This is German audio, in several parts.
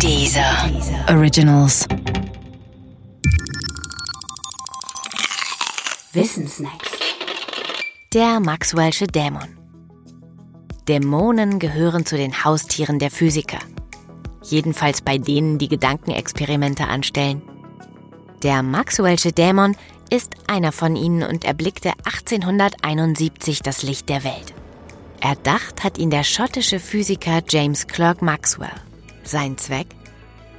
Dieser Originals. Wissensnacks. Der Maxwell'sche Dämon. Dämonen gehören zu den Haustieren der Physiker. Jedenfalls bei denen, die Gedankenexperimente anstellen. Der Maxwell'sche Dämon ist einer von ihnen und erblickte 1871 das Licht der Welt. Erdacht hat ihn der schottische Physiker James Clerk Maxwell. Sein Zweck?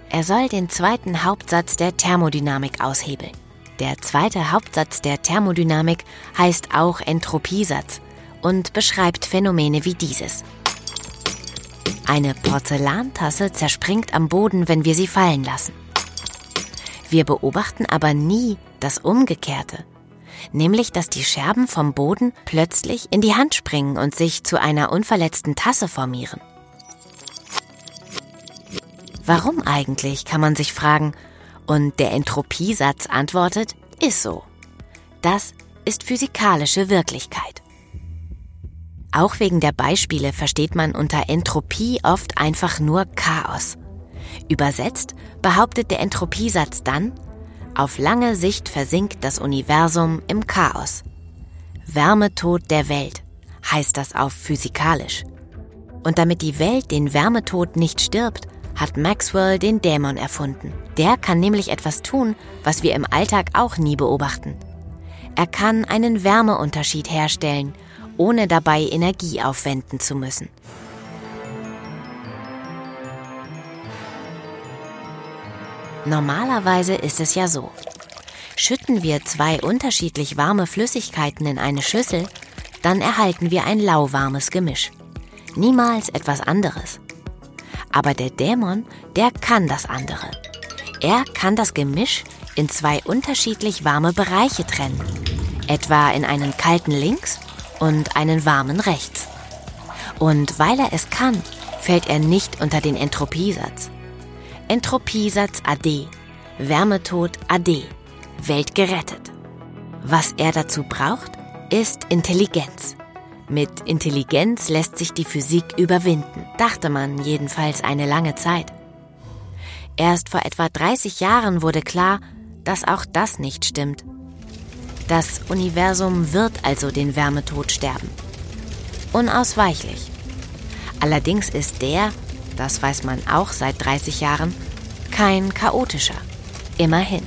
Er soll den zweiten Hauptsatz der Thermodynamik aushebeln. Der zweite Hauptsatz der Thermodynamik heißt auch Entropiesatz und beschreibt Phänomene wie dieses. Eine Porzellantasse zerspringt am Boden, wenn wir sie fallen lassen. Wir beobachten aber nie das Umgekehrte, nämlich dass die Scherben vom Boden plötzlich in die Hand springen und sich zu einer unverletzten Tasse formieren. Warum eigentlich, kann man sich fragen, und der Entropiesatz antwortet, ist so. Das ist physikalische Wirklichkeit. Auch wegen der Beispiele versteht man unter Entropie oft einfach nur Chaos. Übersetzt behauptet der Entropiesatz dann, auf lange Sicht versinkt das Universum im Chaos. Wärmetod der Welt heißt das auf physikalisch. Und damit die Welt den Wärmetod nicht stirbt, hat Maxwell den Dämon erfunden. Der kann nämlich etwas tun, was wir im Alltag auch nie beobachten. Er kann einen Wärmeunterschied herstellen, ohne dabei Energie aufwenden zu müssen. Normalerweise ist es ja so. Schütten wir zwei unterschiedlich warme Flüssigkeiten in eine Schüssel, dann erhalten wir ein lauwarmes Gemisch. Niemals etwas anderes. Aber der Dämon, der kann das andere. Er kann das Gemisch in zwei unterschiedlich warme Bereiche trennen. Etwa in einen kalten links und einen warmen rechts. Und weil er es kann, fällt er nicht unter den Entropiesatz. Entropiesatz AD, Wärmetod AD, Welt gerettet. Was er dazu braucht, ist Intelligenz. Mit Intelligenz lässt sich die Physik überwinden, dachte man jedenfalls eine lange Zeit. Erst vor etwa 30 Jahren wurde klar, dass auch das nicht stimmt. Das Universum wird also den Wärmetod sterben. Unausweichlich. Allerdings ist der, das weiß man auch seit 30 Jahren, kein chaotischer. Immerhin.